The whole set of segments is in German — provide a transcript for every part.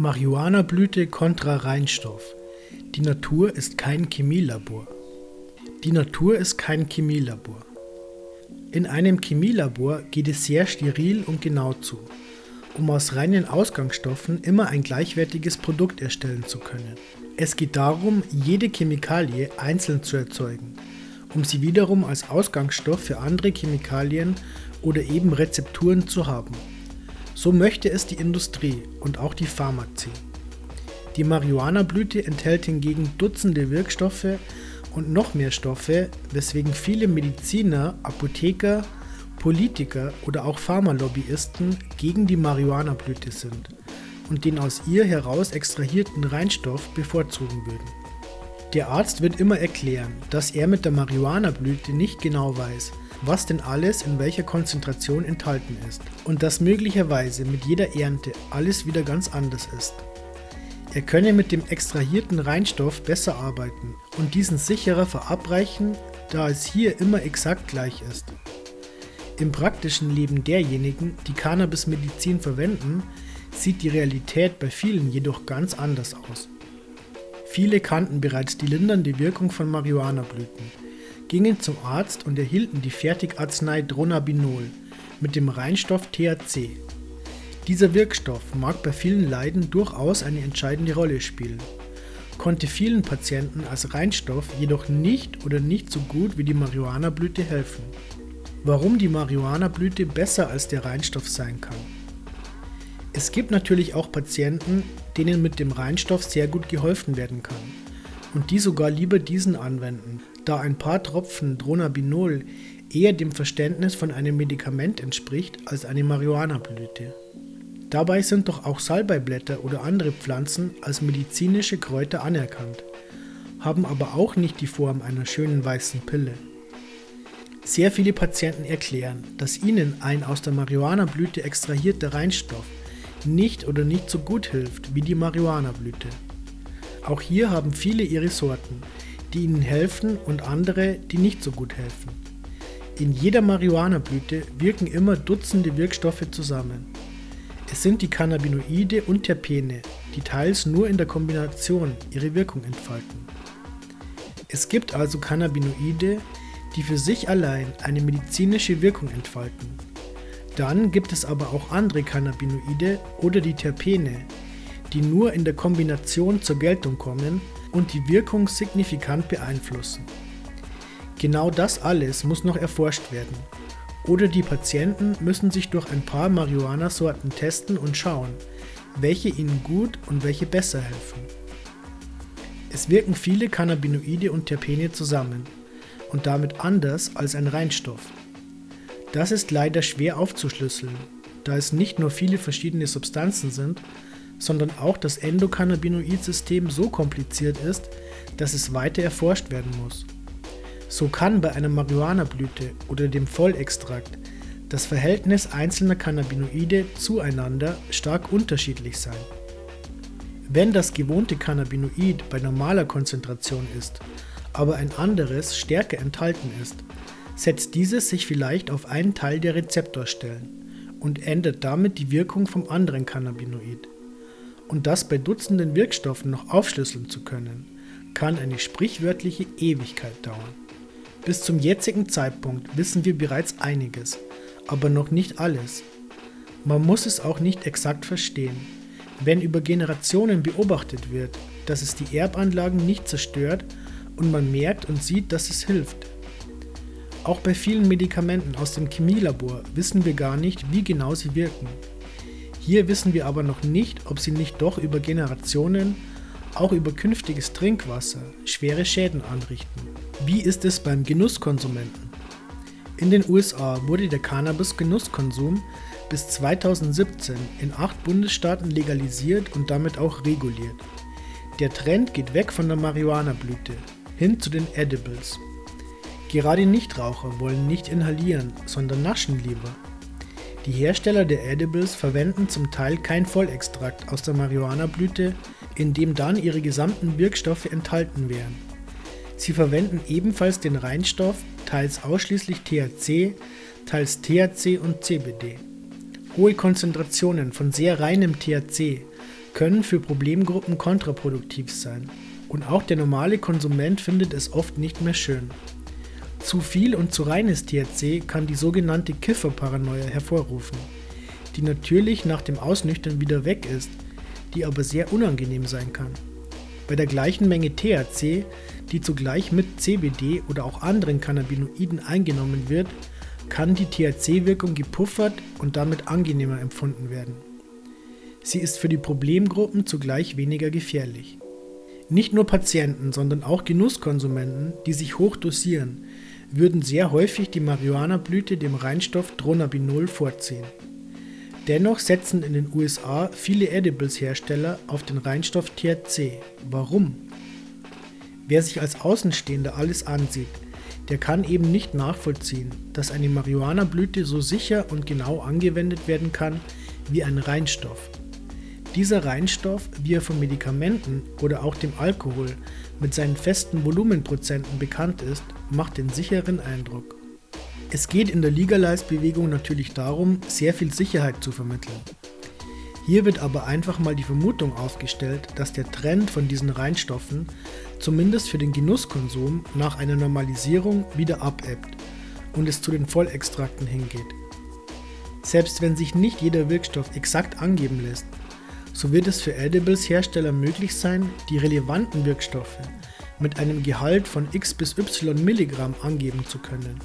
Marihuana-Blüte kontra Reinstoff. Die Natur ist kein Chemielabor. Die Natur ist kein Chemielabor. In einem Chemielabor geht es sehr steril und genau zu, um aus reinen Ausgangsstoffen immer ein gleichwertiges Produkt erstellen zu können. Es geht darum, jede Chemikalie einzeln zu erzeugen, um sie wiederum als Ausgangsstoff für andere Chemikalien oder eben Rezepturen zu haben. So möchte es die Industrie und auch die Pharmazie. Die Marihuana-Blüte enthält hingegen Dutzende Wirkstoffe und noch mehr Stoffe, weswegen viele Mediziner, Apotheker, Politiker oder auch Pharmalobbyisten gegen die Marihuana-Blüte sind und den aus ihr heraus extrahierten Reinstoff bevorzugen würden. Der Arzt wird immer erklären, dass er mit der Marihuana-Blüte nicht genau weiß, was denn alles in welcher Konzentration enthalten ist und dass möglicherweise mit jeder Ernte alles wieder ganz anders ist. Er könne mit dem extrahierten Reinstoff besser arbeiten und diesen sicherer verabreichen, da es hier immer exakt gleich ist. Im praktischen Leben derjenigen, die Cannabis-Medizin verwenden, sieht die Realität bei vielen jedoch ganz anders aus. Viele kannten bereits die lindernde Wirkung von Marihuana-Blüten gingen zum Arzt und erhielten die Fertigarznei Dronabinol mit dem Reinstoff THC. Dieser Wirkstoff mag bei vielen Leiden durchaus eine entscheidende Rolle spielen, konnte vielen Patienten als Reinstoff jedoch nicht oder nicht so gut wie die Marihuana-Blüte helfen. Warum die Marihuana-Blüte besser als der Reinstoff sein kann. Es gibt natürlich auch Patienten, denen mit dem Reinstoff sehr gut geholfen werden kann und die sogar lieber diesen anwenden, da ein paar Tropfen Dronabinol eher dem Verständnis von einem Medikament entspricht als eine Marihuana-Blüte. Dabei sind doch auch Salbeiblätter oder andere Pflanzen als medizinische Kräuter anerkannt, haben aber auch nicht die Form einer schönen weißen Pille. Sehr viele Patienten erklären, dass ihnen ein aus der Marihuana-Blüte extrahierter Reinstoff nicht oder nicht so gut hilft wie die Marihuana-Blüte. Auch hier haben viele ihre Sorten, die ihnen helfen und andere, die nicht so gut helfen. In jeder Marihuana-Blüte wirken immer Dutzende Wirkstoffe zusammen. Es sind die Cannabinoide und Terpene, die teils nur in der Kombination ihre Wirkung entfalten. Es gibt also Cannabinoide, die für sich allein eine medizinische Wirkung entfalten. Dann gibt es aber auch andere Cannabinoide oder die Terpene, die nur in der Kombination zur Geltung kommen und die Wirkung signifikant beeinflussen. Genau das alles muss noch erforscht werden. Oder die Patienten müssen sich durch ein paar Marihuana-Sorten testen und schauen, welche ihnen gut und welche besser helfen. Es wirken viele Cannabinoide und Terpene zusammen und damit anders als ein Reinstoff. Das ist leider schwer aufzuschlüsseln, da es nicht nur viele verschiedene Substanzen sind, sondern auch das Endokannabinoid-System so kompliziert ist, dass es weiter erforscht werden muss. So kann bei einer Marihuana-Blüte oder dem Vollextrakt das Verhältnis einzelner Cannabinoide zueinander stark unterschiedlich sein. Wenn das gewohnte Cannabinoid bei normaler Konzentration ist, aber ein anderes stärker enthalten ist, setzt dieses sich vielleicht auf einen Teil der Rezeptorstellen und ändert damit die Wirkung vom anderen Cannabinoid und das bei Dutzenden Wirkstoffen noch aufschlüsseln zu können, kann eine sprichwörtliche Ewigkeit dauern. Bis zum jetzigen Zeitpunkt wissen wir bereits einiges, aber noch nicht alles. Man muss es auch nicht exakt verstehen. Wenn über Generationen beobachtet wird, dass es die Erbanlagen nicht zerstört und man merkt und sieht, dass es hilft. Auch bei vielen Medikamenten aus dem Chemielabor wissen wir gar nicht, wie genau sie wirken. Hier wissen wir aber noch nicht, ob sie nicht doch über Generationen, auch über künftiges Trinkwasser, schwere Schäden anrichten. Wie ist es beim Genusskonsumenten? In den USA wurde der Cannabis-Genusskonsum bis 2017 in acht Bundesstaaten legalisiert und damit auch reguliert. Der Trend geht weg von der Marihuana-Blüte hin zu den Edibles. Gerade Nichtraucher wollen nicht inhalieren, sondern naschen lieber. Die Hersteller der Edibles verwenden zum Teil kein Vollextrakt aus der Marihuana-Blüte, in dem dann ihre gesamten Wirkstoffe enthalten wären. Sie verwenden ebenfalls den Reinstoff, teils ausschließlich THC, teils THC und CBD. Hohe Konzentrationen von sehr reinem THC können für Problemgruppen kontraproduktiv sein. Und auch der normale Konsument findet es oft nicht mehr schön. Zu viel und zu reines THC kann die sogenannte Kifferparanoia hervorrufen, die natürlich nach dem Ausnüchtern wieder weg ist, die aber sehr unangenehm sein kann. Bei der gleichen Menge THC, die zugleich mit CBD oder auch anderen Cannabinoiden eingenommen wird, kann die THC-Wirkung gepuffert und damit angenehmer empfunden werden. Sie ist für die Problemgruppen zugleich weniger gefährlich. Nicht nur Patienten, sondern auch Genusskonsumenten, die sich hoch dosieren, würden sehr häufig die Marihuana-Blüte dem Reinstoff Dronabinol vorziehen. Dennoch setzen in den USA viele Edibles-Hersteller auf den Reinstoff THC. Warum? Wer sich als Außenstehender alles ansieht, der kann eben nicht nachvollziehen, dass eine Marihuana-Blüte so sicher und genau angewendet werden kann wie ein Reinstoff. Dieser Reinstoff, wie er von Medikamenten oder auch dem Alkohol mit seinen festen Volumenprozenten bekannt ist, macht den sicheren Eindruck. Es geht in der Legalize-Bewegung natürlich darum, sehr viel Sicherheit zu vermitteln. Hier wird aber einfach mal die Vermutung aufgestellt, dass der Trend von diesen Reinstoffen zumindest für den Genusskonsum nach einer Normalisierung wieder abebbt und es zu den Vollextrakten hingeht. Selbst wenn sich nicht jeder Wirkstoff exakt angeben lässt, so wird es für Edibles-Hersteller möglich sein, die relevanten Wirkstoffe mit einem Gehalt von x bis y Milligramm angeben zu können.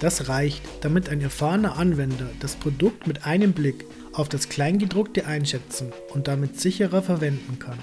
Das reicht, damit ein erfahrener Anwender das Produkt mit einem Blick auf das Kleingedruckte einschätzen und damit sicherer verwenden kann.